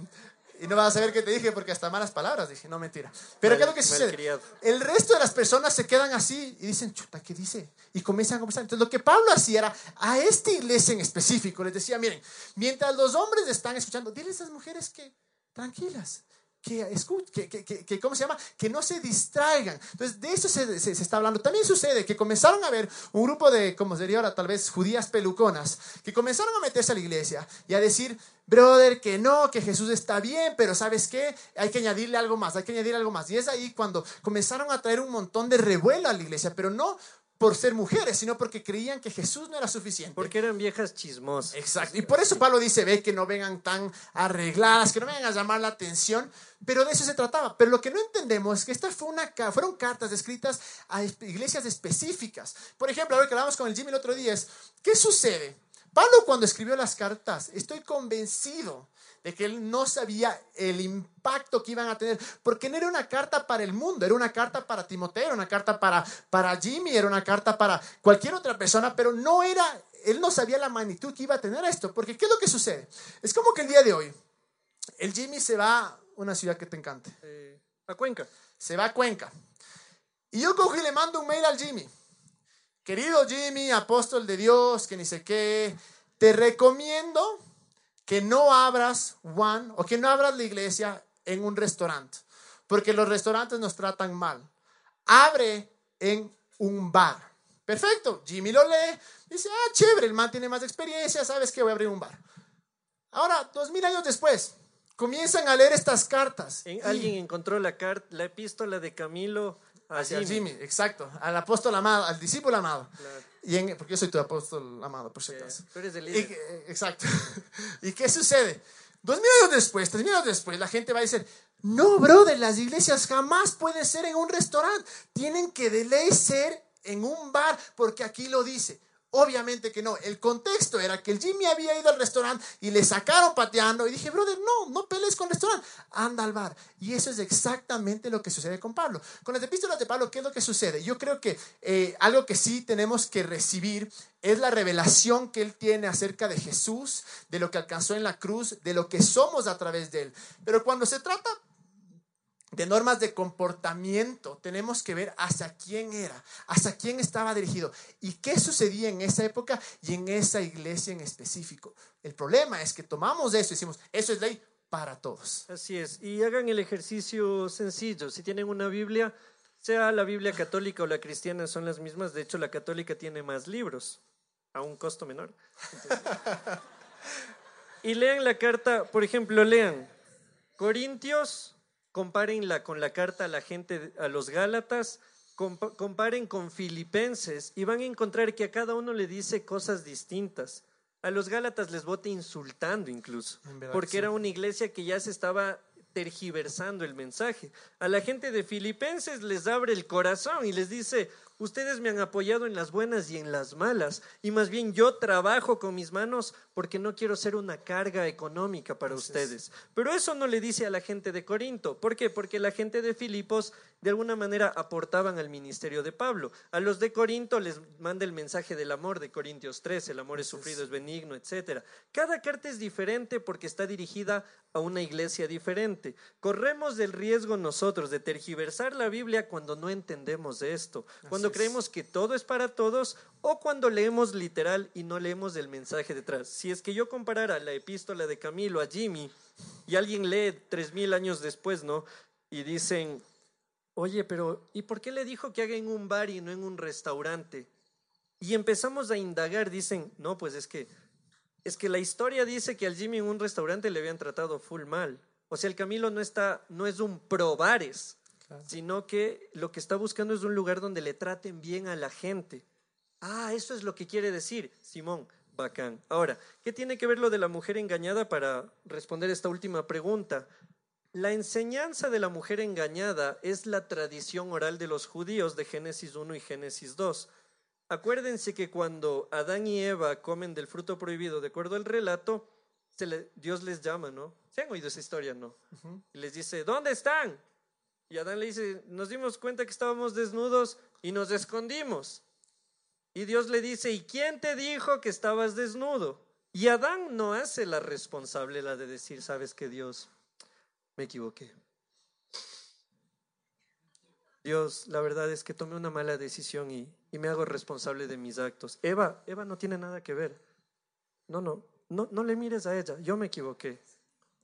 y no vas a saber qué te dije porque hasta malas palabras dije, no mentira. Pero ¿qué es lo que sucede? El resto de las personas se quedan así y dicen, chuta, ¿qué dice? Y comienzan a conversar. Entonces lo que Pablo hacía era, a esta iglesia en específico, les decía, miren, mientras los hombres están escuchando, dile a esas mujeres que tranquilas, que, que, que, que, ¿cómo se llama? Que no se distraigan. Entonces, de eso se, se, está hablando. También sucede que comenzaron a ver un grupo de, como sería ahora, tal vez judías peluconas, que comenzaron a meterse a la iglesia y a decir, brother, que no, que Jesús está bien, pero ¿sabes qué? Hay que añadirle algo más, hay que añadir algo más. Y es ahí cuando comenzaron a traer un montón de revuelo a la iglesia, pero no por ser mujeres, sino porque creían que Jesús no era suficiente. Porque eran viejas chismosas. Exacto. Y por eso Pablo dice, ve que no vengan tan arregladas, que no vengan a llamar la atención, pero de eso se trataba. Pero lo que no entendemos es que estas fue una, fueron cartas escritas a iglesias específicas. Por ejemplo, que hablamos con el Jimmy el otro día es, ¿qué sucede? Pablo cuando escribió las cartas, estoy convencido de que él no sabía el impacto que iban a tener, porque no era una carta para el mundo, era una carta para Timoteo, era una carta para, para Jimmy, era una carta para cualquier otra persona, pero no era, él no sabía la magnitud que iba a tener esto, porque ¿qué es lo que sucede? Es como que el día de hoy, el Jimmy se va a una ciudad que te encante. Eh, a Cuenca. Se va a Cuenca. Y yo cojo y le mando un mail al Jimmy. Querido Jimmy, apóstol de Dios, que ni sé qué, te recomiendo que no abras one o que no abras la iglesia en un restaurante, porque los restaurantes nos tratan mal. Abre en un bar. Perfecto, Jimmy lo lee, dice, ah, chévere, el man tiene más experiencia, sabes que voy a abrir un bar. Ahora, dos mil años después, comienzan a leer estas cartas. Alguien encontró la, la epístola de Camilo hacia Jimmy. exacto, al apóstol amado, al discípulo amado. Y en, porque yo soy tu apóstol amado, por si acaso. eres el líder. exacto. [laughs] ¿Y qué sucede? Dos mil años después, tres mil años después, la gente va a decir, no, brother, las iglesias jamás pueden ser en un restaurante. Tienen que de ley ser en un bar, porque aquí lo dice. Obviamente que no. El contexto era que el Jimmy había ido al restaurante y le sacaron pateando. Y dije, brother, no, no pelees con el restaurante. Anda al bar. Y eso es exactamente lo que sucede con Pablo. Con las epístolas de Pablo, ¿qué es lo que sucede? Yo creo que eh, algo que sí tenemos que recibir es la revelación que él tiene acerca de Jesús, de lo que alcanzó en la cruz, de lo que somos a través de él. Pero cuando se trata de normas de comportamiento, tenemos que ver hacia quién era, hacia quién estaba dirigido y qué sucedía en esa época y en esa iglesia en específico. El problema es que tomamos eso y decimos, eso es ley para todos. Así es, y hagan el ejercicio sencillo. Si tienen una Biblia, sea la Biblia católica o la cristiana, son las mismas. De hecho, la católica tiene más libros, a un costo menor. [laughs] y lean la carta, por ejemplo, lean Corintios compárenla con la carta a la gente, a los Gálatas, comparen con Filipenses y van a encontrar que a cada uno le dice cosas distintas. A los Gálatas les vote insultando incluso, porque era una iglesia que ya se estaba tergiversando el mensaje. A la gente de Filipenses les abre el corazón y les dice, Ustedes me han apoyado en las buenas y en las malas, y más bien yo trabajo con mis manos porque no quiero ser una carga económica para ustedes. Pero eso no le dice a la gente de Corinto. ¿Por qué? Porque la gente de Filipos de alguna manera aportaban al ministerio de Pablo. A los de Corinto les manda el mensaje del amor de Corintios 3, el amor es sufrido, es benigno, etc. Cada carta es diferente porque está dirigida a una iglesia diferente. Corremos del riesgo nosotros de tergiversar la Biblia cuando no entendemos de esto, cuando creemos que todo es para todos o cuando leemos literal y no leemos el mensaje detrás. Si es que yo comparara la epístola de Camilo a Jimmy y alguien lee tres mil años después, ¿no? Y dicen, oye, pero ¿y por qué le dijo que haga en un bar y no en un restaurante? Y empezamos a indagar, dicen, no, pues es que es que la historia dice que al Jimmy en un restaurante le habían tratado full mal. O sea, el Camilo no está, no es un probares, sino que lo que está buscando es un lugar donde le traten bien a la gente. Ah, eso es lo que quiere decir, Simón. Bacán. Ahora, ¿qué tiene que ver lo de la mujer engañada para responder esta última pregunta? La enseñanza de la mujer engañada es la tradición oral de los judíos de Génesis 1 y Génesis 2. Acuérdense que cuando Adán y Eva comen del fruto prohibido, de acuerdo al relato, Dios les llama, ¿no? ¿Se han oído esa historia, no? Y les dice, ¿dónde están? Y Adán le dice, nos dimos cuenta que estábamos desnudos y nos escondimos. Y Dios le dice, ¿y quién te dijo que estabas desnudo? Y Adán no hace la responsable, la de decir, sabes que Dios, me equivoqué. Dios, la verdad es que tomé una mala decisión y, me hago responsable de mis actos. Eva, Eva no tiene nada que ver. No, no, no, no le mires a ella, yo me equivoqué.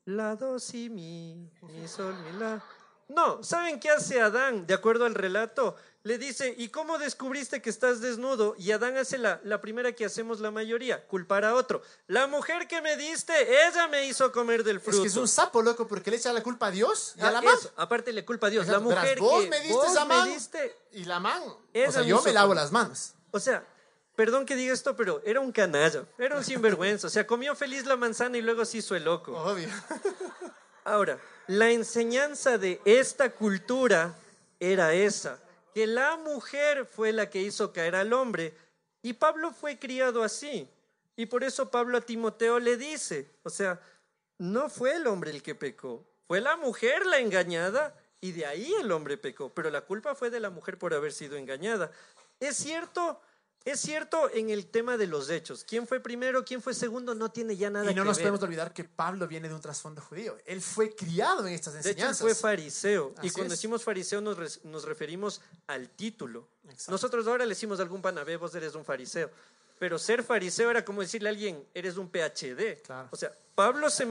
La, do, si, mi, mi, sol, mi, la. No, ¿saben qué hace Adán? De acuerdo al relato, le dice, ¿y cómo descubriste que estás desnudo? Y Adán hace la, la, primera que hacemos la mayoría, culpar a otro. La mujer que me diste, ella me hizo comer del fruto. Es que es un sapo, loco, porque le echa la culpa a Dios y a la ah, man. aparte le culpa a Dios. la mujer vos que me diste esa man y la man. O sea, yo me lavo las manos. O sea, perdón que diga esto, pero era un canalla, era un sinvergüenza. O sea, comió feliz la manzana y luego se hizo el loco. Obvio. Ahora, la enseñanza de esta cultura era esa que la mujer fue la que hizo caer al hombre. Y Pablo fue criado así. Y por eso Pablo a Timoteo le dice, o sea, no fue el hombre el que pecó, fue la mujer la engañada y de ahí el hombre pecó, pero la culpa fue de la mujer por haber sido engañada. Es cierto es cierto en el tema de los hechos. ¿Quién fue primero, quién fue segundo? No tiene ya nada que ver. Y no nos podemos olvidar que Pablo viene de un trasfondo judío. Él fue criado en estas enseñanzas. De hecho, fue fariseo. y cuando decimos fariseo nos, nos referimos al título. Nosotros ahora le decimos a algún panabé, vos eres un fariseo. Pero ser fariseo era como decirle a alguien, eres un PhD. O sea, Pablo se,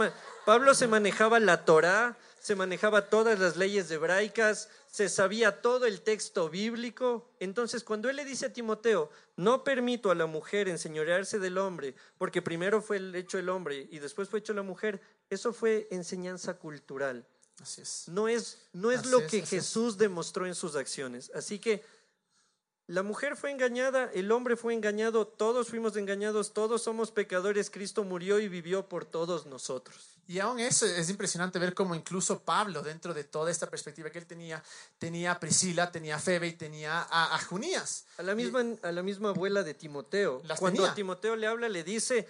Pablo se manejaba la Torá, se manejaba todas las leyes hebraicas, se sabía todo el texto bíblico. Entonces, cuando él le dice a Timoteo, no permito a la mujer enseñorearse del hombre, porque primero fue hecho el hombre y después fue hecho la mujer, eso fue enseñanza cultural. Así es. No es, no es lo que Jesús demostró en sus acciones. Así que la mujer fue engañada, el hombre fue engañado, todos fuimos engañados, todos somos pecadores, Cristo murió y vivió por todos nosotros. Y aún eso es impresionante ver cómo incluso Pablo, dentro de toda esta perspectiva que él tenía, tenía a Priscila, tenía a Febe y tenía a, Junías. A la, misma, a la misma abuela de Timoteo. Cuando a Timoteo le habla, le dice,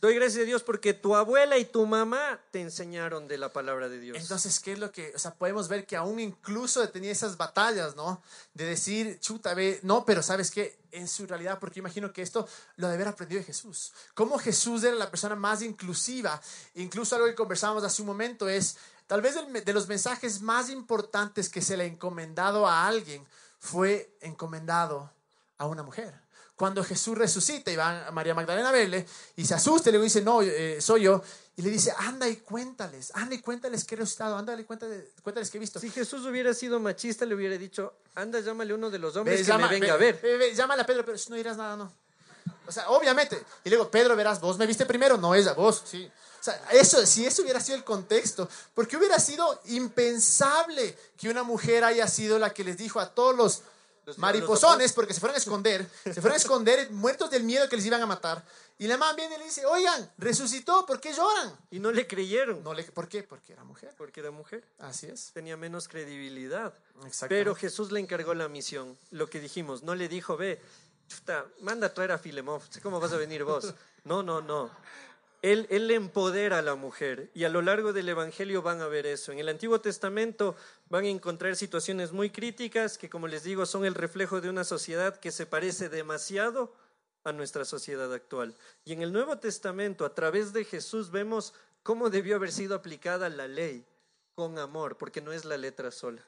Doy gracias a Dios porque tu abuela y tu mamá te enseñaron de la palabra de Dios. Entonces, ¿qué es lo que, o sea, podemos ver que aún incluso tenía esas batallas, ¿no? De decir, chuta, ve, no, pero ¿sabes qué? En su realidad, porque imagino que esto lo de haber aprendido de Jesús. Cómo Jesús era la persona más inclusiva. Incluso algo que conversábamos hace un momento es, tal vez de los mensajes más importantes que se le ha encomendado a alguien fue encomendado a una mujer cuando Jesús resucita y va a María Magdalena a verle y se asusta y le dice, no, eh, soy yo. Y le dice, anda y cuéntales, anda y cuéntales que he resucitado, anda y cuéntales, cuéntales que he visto. Si Jesús hubiera sido machista, le hubiera dicho, anda, llámale a uno de los hombres que me venga a ver. llámale a Pedro, pero no dirás nada, no. O sea, obviamente. Y luego, Pedro, verás, vos me viste primero, no ella, vos, sí. O sea, eso, si eso hubiera sido el contexto, porque hubiera sido impensable que una mujer haya sido la que les dijo a todos los mariposones porque se fueron a [laughs] esconder, se fueron a esconder muertos del miedo que les iban a matar. Y la mamá viene y le dice, oigan, resucitó, ¿por qué lloran? Y no le creyeron. No le, ¿Por qué? Porque era mujer. Porque era mujer. Así es. Tenía menos credibilidad. Exactamente. Pero Jesús le encargó la misión. Lo que dijimos, no le dijo, ve, chuta, manda a traer a Filemón, cómo vas a venir vos. [laughs] No, no, no. Él, él empodera a la mujer y a lo largo del Evangelio van a ver eso. En el Antiguo Testamento van a encontrar situaciones muy críticas que, como les digo, son el reflejo de una sociedad que se parece demasiado a nuestra sociedad actual. Y en el Nuevo Testamento, a través de Jesús, vemos cómo debió haber sido aplicada la ley con amor, porque no es la letra sola.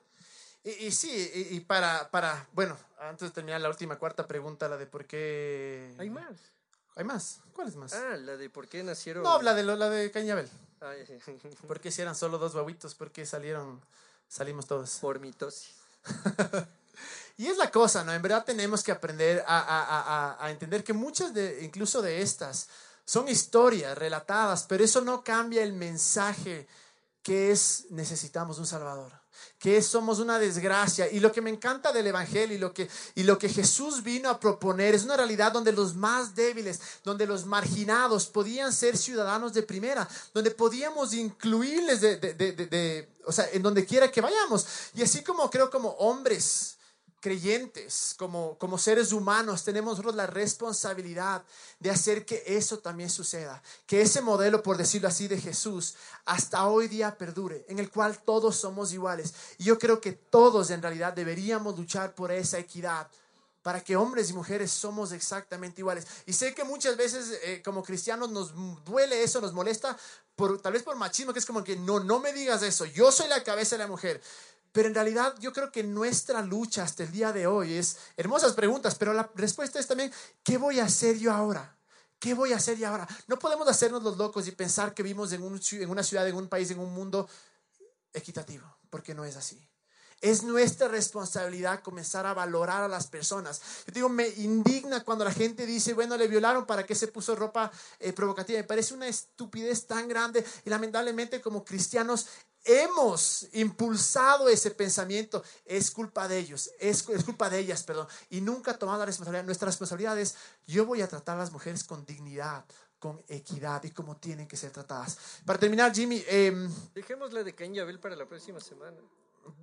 Y, y sí, y, y para, para, bueno, antes de terminar la última cuarta pregunta, la de por qué... Hay más. ¿Hay más? ¿Cuál es más? Ah, la de por qué nacieron. No, la de, lo- la de Cañabel. [laughs] ¿Por qué si eran solo dos guaguitos? ¿Por qué salieron, salimos todos? por mitosis. [laughs] Y es la cosa, ¿no? En verdad tenemos que aprender a- a- a entender que muchas de, incluso de estas, son historias relatadas, pero eso no cambia el mensaje que es necesitamos un Salvador, que somos una desgracia. Y lo que me encanta del Evangelio y lo que, y lo que Jesús vino a proponer es una realidad donde los más débiles, donde los marginados podían ser ciudadanos de primera, donde podíamos incluirles de- de- de- o sea, en donde quiera que vayamos. Y así como creo como hombres creyentes, como, como seres humanos, tenemos nosotros la responsabilidad de hacer que eso también suceda, que ese modelo, por decirlo así, de Jesús hasta hoy día perdure, en el cual todos somos iguales. Y yo creo que todos en realidad deberíamos luchar por esa equidad. Para que hombres y mujeres somos exactamente iguales. Y sé que muchas veces eh, como cristianos nos duele eso, nos molesta, por, tal vez por machismo, que es como que no, no me digas eso, yo soy la cabeza de la mujer. Pero en realidad yo creo que nuestra lucha hasta el día de hoy es hermosas preguntas, pero la respuesta es también, ¿qué voy a hacer yo ahora? ¿Qué voy a hacer yo ahora? No podemos hacernos los locos y pensar que vivimos en, un en una ciudad, en un país, en un mundo equitativo, porque no es así. Es nuestra responsabilidad comenzar a valorar a las personas. Yo digo, me indigna cuando la gente dice, bueno, le violaron, ¿para qué se puso ropa eh, provocativa? Me parece una estupidez tan grande y lamentablemente como cristianos hemos impulsado ese pensamiento. Es culpa de ellos, es, es culpa de ellas, perdón. Y nunca tomado la responsabilidad. Nuestra responsabilidad es, yo voy a tratar a las mujeres con dignidad, con equidad y como tienen que ser tratadas. Para terminar, Jimmy, Dejemos la de Caín y Abel para la próxima semana.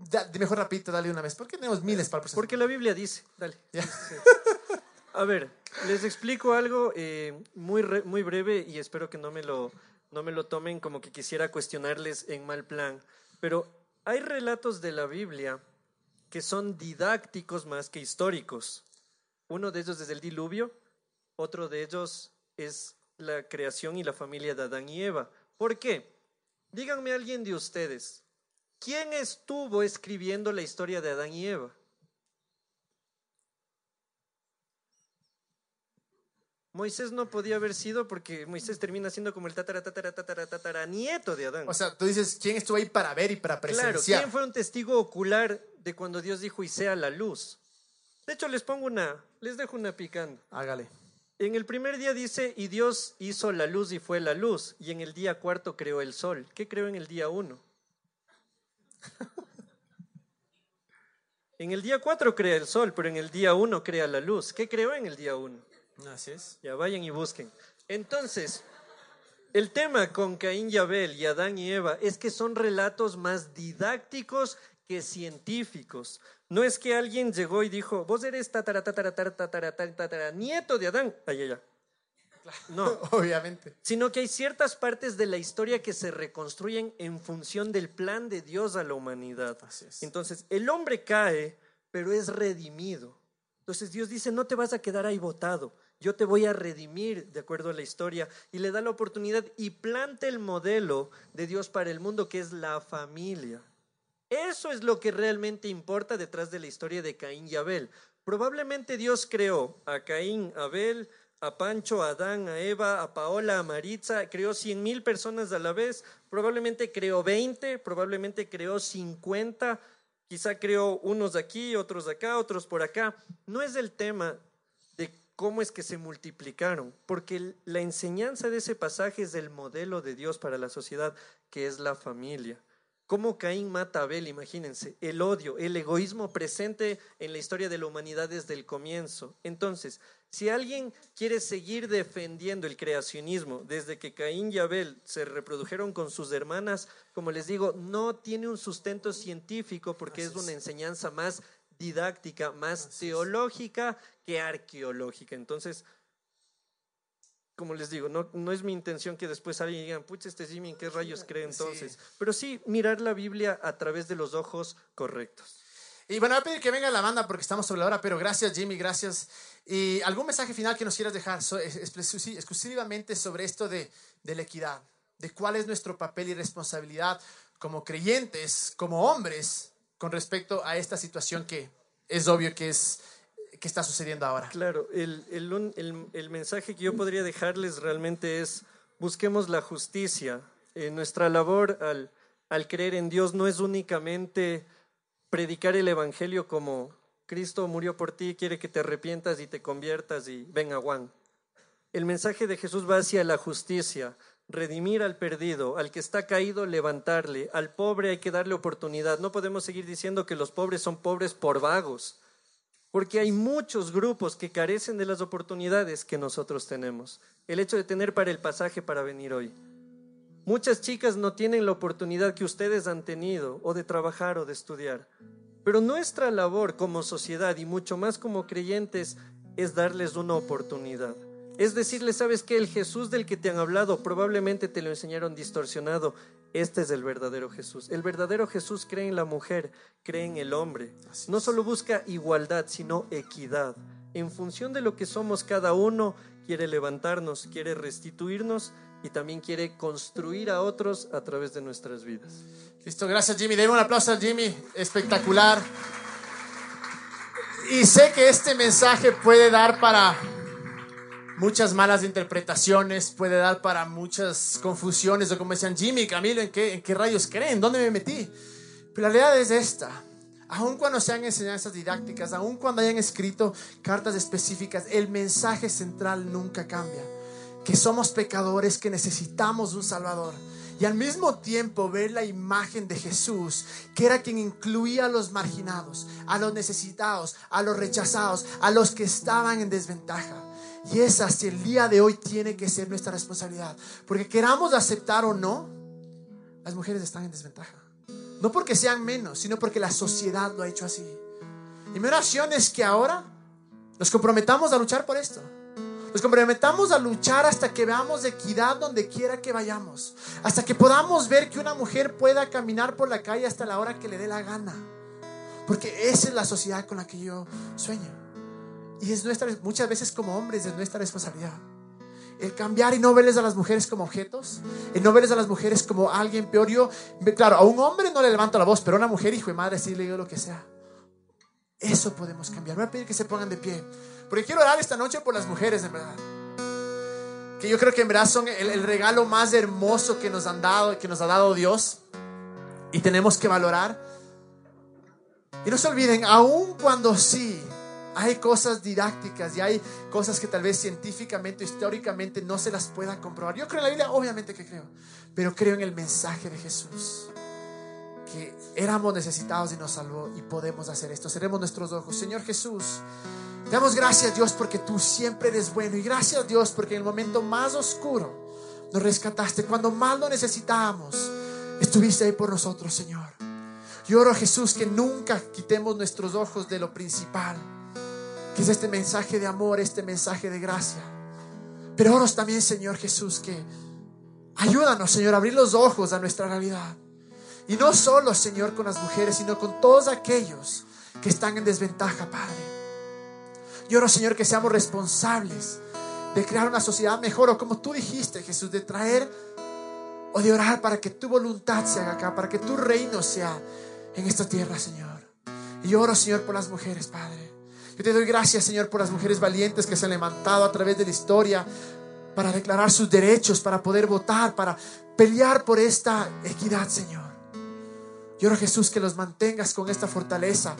Da- de mejor rapidito, dale una vez. ¿Por qué tenemos miles para el proceso? Porque la Biblia dice, dale. [laughs] Sí. A ver, les explico algo eh, muy, re- muy breve y espero que no me, lo, no me lo tomen como que quisiera cuestionarles en mal plan. Pero hay relatos de la Biblia que son didácticos más que históricos. Uno de ellos es el diluvio, otro de ellos es la creación y la familia de Adán y Eva. ¿Por qué? Díganme alguien de ustedes, ¿quién estuvo escribiendo la historia de Adán y Eva? Moisés no podía haber sido porque Moisés termina siendo como el tatara, tatara, tatara, tatara nieto de Adán. O sea, tú dices, ¿quién estuvo ahí para ver y para claro, presenciar? ¿quién fue un testigo ocular de cuando Dios dijo y sea la luz? De hecho, les pongo una, les dejo una picando. Hágale. En el primer día dice, y Dios hizo la luz y fue la luz, y en el día cuarto creó el sol. ¿Qué creó en el día uno? [laughs] En el día cuatro crea el sol, pero en el día uno crea la luz. ¿Qué creó en el día uno? Así es. Ya vayan y busquen. Entonces, el tema con Caín y Abel y Adán y Eva es que son relatos más didácticos que científicos. No es que alguien llegó y dijo, vos eres tatara, tatara, tatara, tatara, nieto de Adán. Ay, ay, ay. No, [laughs] Obviamente. sino que hay ciertas partes de la historia que se reconstruyen en función del plan de Dios a la humanidad. Así es. Entonces, el hombre cae, pero es redimido. Entonces Dios dice, no te vas a quedar ahí botado, yo te voy a redimir de acuerdo a la historia y le da la oportunidad y planta el modelo de Dios para el mundo que es la familia. Eso es lo que realmente importa detrás de la historia de Caín y Abel. Probablemente Dios creó a Caín, Abel, a Pancho, a Adán, a Eva, a Paola, a Maritza, creó cien mil personas a la vez, probablemente creó 20, probablemente creó 50, quizá creó unos de aquí, otros de acá, otros por acá. No es el tema cómo es que se multiplicaron, porque la enseñanza de ese pasaje es el modelo de Dios para la sociedad, que es la familia. cómo Caín mata a Abel, imagínense, el odio, el egoísmo presente en la historia de la humanidad desde el comienzo. Entonces, si alguien quiere seguir defendiendo el creacionismo desde que Caín y Abel se reprodujeron con sus hermanas, como les digo, no tiene un sustento científico porque es una enseñanza más didáctica, más teológica que arqueológica. Entonces, como les digo, no, no es mi intención que después alguien diga, pucha, este Jimmy, ¿en qué rayos cree entonces? Pero sí mirar la Biblia a través de los ojos correctos. Y bueno, voy a pedir que venga la banda porque estamos sobre la hora, pero gracias Jimmy, gracias. ¿Y algún mensaje final que nos quieras dejar exclusivamente sobre esto de, de la equidad? De cuál es nuestro papel y responsabilidad como creyentes, como hombres, con respecto a esta situación que es obvio que es ¿Qué está sucediendo ahora. Claro, el, el, el, mensaje que yo podría dejarles realmente es, busquemos la justicia. Eh, nuestra labor al, al creer en Dios no es únicamente predicar el Evangelio como Cristo murió por ti, quiere que te arrepientas y te conviertas y venga Juan. El mensaje de Jesús va hacia la justicia, redimir al perdido, al que está caído, levantarle, al pobre hay que darle oportunidad. No podemos seguir diciendo que los pobres son pobres por vagos porque hay muchos grupos que carecen de las oportunidades que nosotros tenemos. El hecho de tener para el pasaje para venir hoy. Muchas chicas no tienen la oportunidad que ustedes han tenido o de trabajar o de estudiar. Pero nuestra labor como sociedad y mucho más como creyentes es darles una oportunidad. Es decirles, sabes que el Jesús del que te han hablado probablemente te lo enseñaron distorsionado, este es el verdadero Jesús. El verdadero Jesús cree en la mujer, cree en el hombre. No solo busca igualdad, sino equidad. En función de lo que somos cada uno, quiere levantarnos, quiere restituirnos y también quiere construir a otros a través de nuestras vidas. Listo, gracias Jimmy. Deme un aplauso a Jimmy. Espectacular. Y sé que este mensaje puede dar para muchas malas interpretaciones, puede dar para muchas confusiones, o como decían, Jimmy, Camilo, ¿en qué, ¿en qué rayos creen? ¿Dónde me metí? Pero la realidad es esta. Aun cuando sean enseñanzas didácticas, aun cuando hayan escrito cartas específicas, el mensaje central nunca cambia. Que somos pecadores, que necesitamos un Salvador. Y al mismo tiempo ver la imagen de Jesús, que era quien incluía a los marginados, a los necesitados, a los rechazados, a los que estaban en desventaja. Y esa hasta el día de hoy tiene que ser nuestra responsabilidad. Porque queramos aceptar o no, las mujeres están en desventaja. No porque sean menos, sino porque la sociedad lo ha hecho así. Y mi oración es que ahora nos comprometamos a luchar por esto. Nos comprometamos a luchar hasta que veamos equidad donde quiera que vayamos. Hasta que podamos ver que una mujer pueda caminar por la calle hasta la hora que le dé la gana. Porque esa es la sociedad con la que yo sueño. Y es nuestra, muchas veces como hombres, es nuestra responsabilidad. El cambiar y no verles a las mujeres como objetos, el no verles a las mujeres como alguien peor. Yo, claro, a un hombre no le levanto la voz, pero a una mujer, hijo de madre, sí le digo lo que sea. Eso podemos cambiar. Voy a pedir que se pongan de pie. Porque quiero orar esta noche por las mujeres, en verdad. Que yo creo que en verdad son el, el regalo más hermoso que nos han dado, que nos ha dado Dios. Y tenemos que valorar. Y no se olviden, aun cuando sí hay cosas didácticas y hay cosas que tal vez científicamente, históricamente no se las pueda comprobar. Yo creo en la Biblia, obviamente que creo, pero creo en el mensaje de Jesús. Que éramos necesitados y nos salvó y podemos hacer esto. Seremos nuestros ojos. Señor Jesús, damos gracias Dios porque tú siempre eres bueno y gracias Dios porque en el momento más oscuro nos rescataste. Cuando más lo necesitábamos, estuviste ahí por nosotros, Señor. Yo oro Jesús que nunca quitemos nuestros ojos de lo principal es este mensaje de amor, este mensaje de gracia. Pero oros también, Señor Jesús, que ayúdanos, Señor, a abrir los ojos a nuestra realidad. Y no solo, Señor, con las mujeres, sino con todos aquellos que están en desventaja, Padre. Yo oro, Señor, que seamos responsables de crear una sociedad mejor, o como tú dijiste, Jesús, de traer o de orar para que tu voluntad se haga acá, para que tu reino sea en esta tierra, Señor. Y yo oro, Señor, por las mujeres, Padre. Yo te doy gracias, Señor, por las mujeres valientes que se han levantado a través de la historia para declarar sus derechos, para poder votar, para pelear por esta equidad, Señor. Yo oro, Jesús, que los mantengas con esta fortaleza.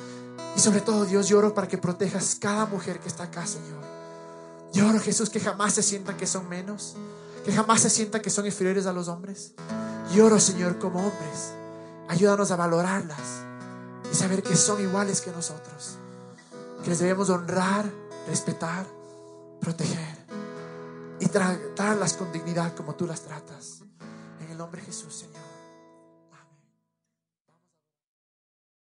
Y sobre todo, Dios, lloro para que protejas cada mujer que está acá, Señor. Yo oro, Jesús, que jamás se sientan que son menos, que jamás se sientan que son inferiores a los hombres. Lloro, Señor, como hombres, Ayúdanos a valorarlas y saber que son iguales que nosotros. Que les debemos honrar, respetar, proteger y tratarlas con dignidad como tú las tratas. En el nombre de Jesús, Señor.